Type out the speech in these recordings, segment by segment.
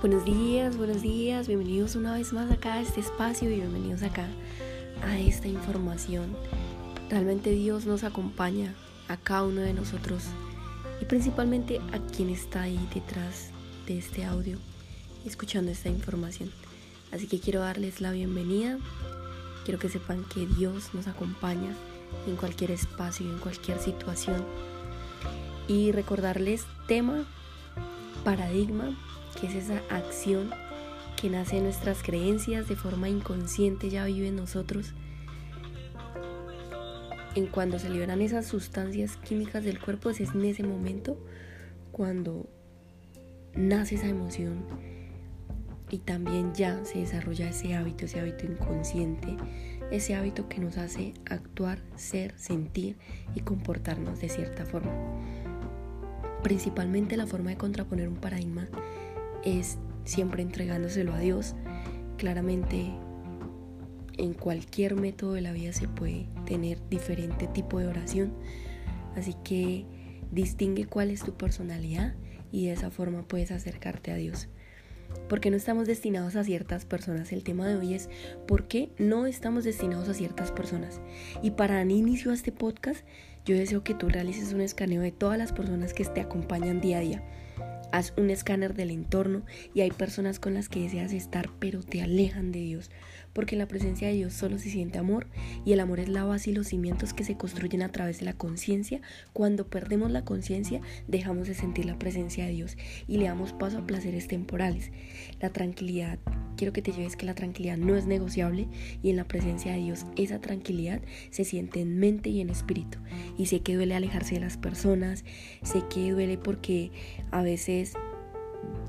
Buenos días, buenos días, bienvenidos una vez más acá a este espacio y bienvenidos acá a esta información. Realmente Dios nos acompaña a cada uno de nosotros y principalmente a quien está ahí detrás de este audio escuchando esta información. Así que quiero darles la bienvenida, quiero que sepan que Dios nos acompaña en cualquier espacio en cualquier situación y recordarles tema, paradigma que es esa acción que nace de nuestras creencias de forma inconsciente, ya vive en nosotros. En cuando se liberan esas sustancias químicas del cuerpo, es en ese momento cuando nace esa emoción y también ya se desarrolla ese hábito, ese hábito inconsciente, ese hábito que nos hace actuar, ser, sentir y comportarnos de cierta forma. Principalmente la forma de contraponer un paradigma es siempre entregándoselo a Dios. Claramente en cualquier método de la vida se puede tener diferente tipo de oración. Así que distingue cuál es tu personalidad y de esa forma puedes acercarte a Dios. Porque no estamos destinados a ciertas personas. El tema de hoy es por qué no estamos destinados a ciertas personas. Y para dar inicio a este podcast, yo deseo que tú realices un escaneo de todas las personas que te acompañan día a día Haz un escáner del entorno y hay personas con las que deseas estar pero te alejan de Dios, porque en la presencia de Dios solo se siente amor y el amor es la base y los cimientos que se construyen a través de la conciencia. Cuando perdemos la conciencia dejamos de sentir la presencia de Dios y le damos paso a placeres temporales. La tranquilidad, quiero que te lleves que la tranquilidad no es negociable y en la presencia de Dios esa tranquilidad se siente en mente y en espíritu. Y sé que duele alejarse de las personas, sé que duele porque a veces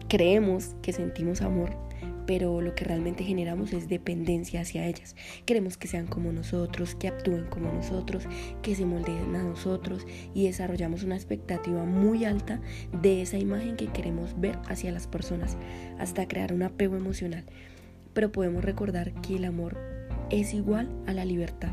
creemos que sentimos amor, pero lo que realmente generamos es dependencia hacia ellas. Queremos que sean como nosotros, que actúen como nosotros, que se moldeen a nosotros y desarrollamos una expectativa muy alta de esa imagen que queremos ver hacia las personas, hasta crear un apego emocional. Pero podemos recordar que el amor es igual a la libertad.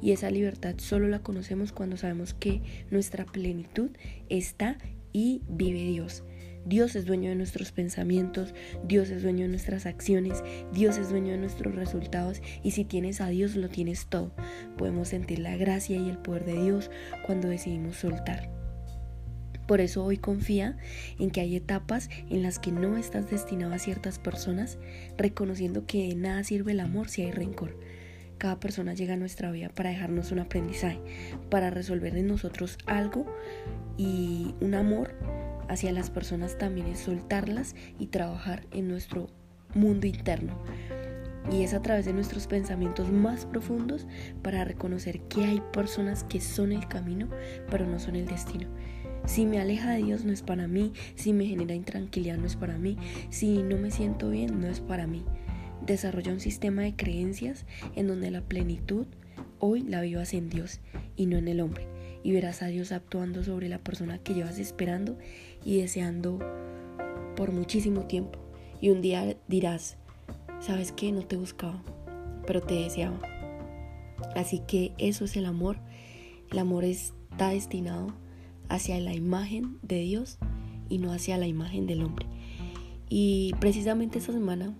Y esa libertad solo la conocemos cuando sabemos que nuestra plenitud está y vive Dios. Dios es dueño de nuestros pensamientos, Dios es dueño de nuestras acciones, Dios es dueño de nuestros resultados y si tienes a Dios lo tienes todo. Podemos sentir la gracia y el poder de Dios cuando decidimos soltar. Por eso hoy confía en que hay etapas en las que no estás destinado a ciertas personas, reconociendo que de nada sirve el amor si hay rencor. Cada persona llega a nuestra vida para dejarnos un aprendizaje, para resolver en nosotros algo y un amor hacia las personas también es soltarlas y trabajar en nuestro mundo interno. Y es a través de nuestros pensamientos más profundos para reconocer que hay personas que son el camino, pero no son el destino. Si me aleja de Dios no es para mí, si me genera intranquilidad no es para mí, si no me siento bien no es para mí. Desarrolla un sistema de creencias en donde la plenitud hoy la vivas en Dios y no en el hombre y verás a Dios actuando sobre la persona que llevas esperando y deseando por muchísimo tiempo. Y un día dirás, ¿sabes qué? No te buscaba, pero te deseaba. Así que eso es el amor. El amor está destinado hacia la imagen de Dios y no hacia la imagen del hombre. Y precisamente esta semana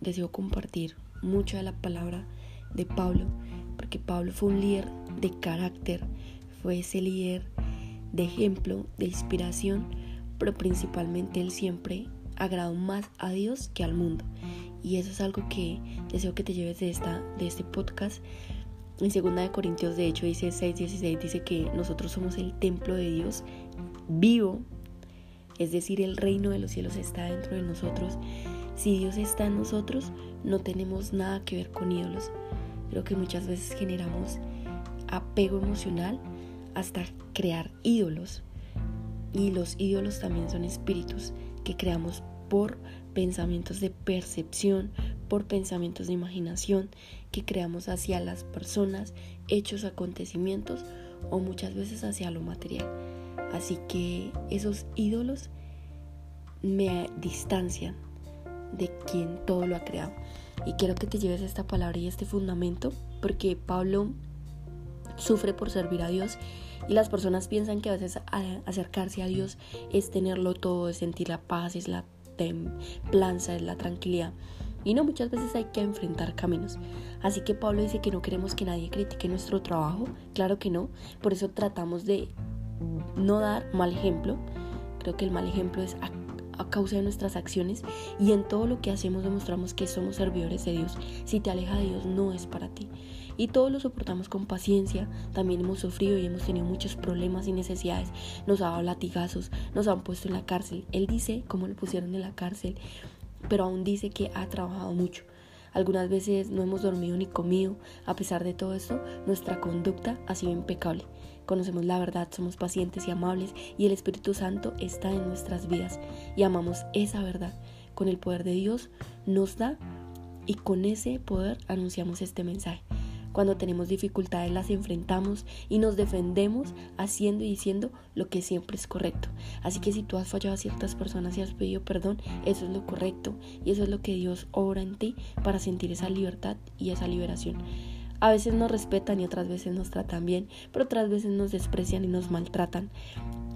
deseo compartir mucho de la palabra de Pablo, porque Pablo fue un líder de carácter, fue ese líder de ejemplo, de inspiración, pero principalmente él siempre agradó más a Dios que al mundo. Y eso es algo que deseo que te lleves de, esta, de este podcast. En 2 de Corintios, de hecho, dice 6:16, dice que nosotros somos el templo de Dios vivo, es decir, el reino de los cielos está dentro de nosotros. Si Dios está en nosotros, no tenemos nada que ver con ídolos. Creo que muchas veces generamos apego emocional hasta crear ídolos. Y los ídolos también son espíritus que creamos por pensamientos de percepción, por pensamientos de imaginación que creamos hacia las personas, hechos, acontecimientos o muchas veces hacia lo material. Así que esos ídolos me distancian de quien todo lo ha creado. Y quiero que te lleves esta palabra y este fundamento porque Pablo sufre por servir a Dios y las personas piensan que a veces acercarse a Dios es tenerlo todo, es sentir la paz, es la templanza, es la tranquilidad. Y no, muchas veces hay que enfrentar caminos. Así que Pablo dice que no queremos que nadie critique nuestro trabajo. Claro que no. Por eso tratamos de no dar mal ejemplo. Creo que el mal ejemplo es a, causa de nuestras acciones y en todo lo que hacemos demostramos que somos servidores de Dios. Si te aleja de Dios no es para ti. Y todos lo soportamos con paciencia. También hemos sufrido y hemos tenido muchos problemas y necesidades. Nos han dado latigazos, nos han puesto en la cárcel. Él dice cómo lo pusieron en la cárcel pero aún dice que ha trabajado mucho. Algunas veces no hemos dormido ni comido. A pesar de todo esto, nuestra conducta ha sido impecable. Conocemos la verdad, somos pacientes y amables y el Espíritu Santo está en nuestras vidas y amamos esa verdad. Con el poder de Dios nos da y con ese poder anunciamos este mensaje. Cuando tenemos dificultades las enfrentamos y nos defendemos haciendo y diciendo lo que siempre es correcto. Así que si tú has fallado a ciertas personas y has pedido perdón, eso es lo correcto y eso es lo que Dios obra en ti para sentir esa libertad y esa liberación. A veces nos respetan y otras veces nos tratan bien, pero otras veces nos desprecian y nos maltratan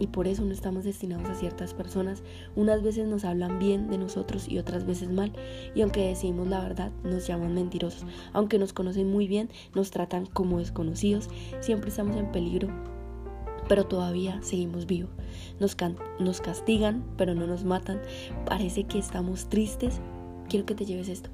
y por eso no estamos destinados a ciertas personas. Unas veces nos hablan bien de nosotros y otras veces mal. Y aunque decimos la verdad, nos llaman mentirosos. Aunque nos conocen muy bien, nos tratan como desconocidos. Siempre estamos en peligro, pero todavía seguimos vivos. Nos, nos castigan, pero no nos matan. Parece que estamos tristes. Quiero que te lleves esto.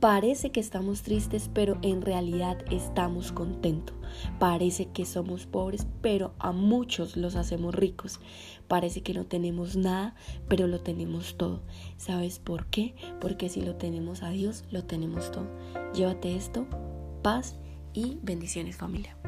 Parece que estamos tristes, pero en realidad estamos contentos. Parece que somos pobres, pero a muchos los hacemos ricos. Parece que no tenemos nada, pero lo tenemos todo. ¿Sabes por qué? Porque si lo tenemos a Dios, lo tenemos todo. Llévate esto, paz y bendiciones familia.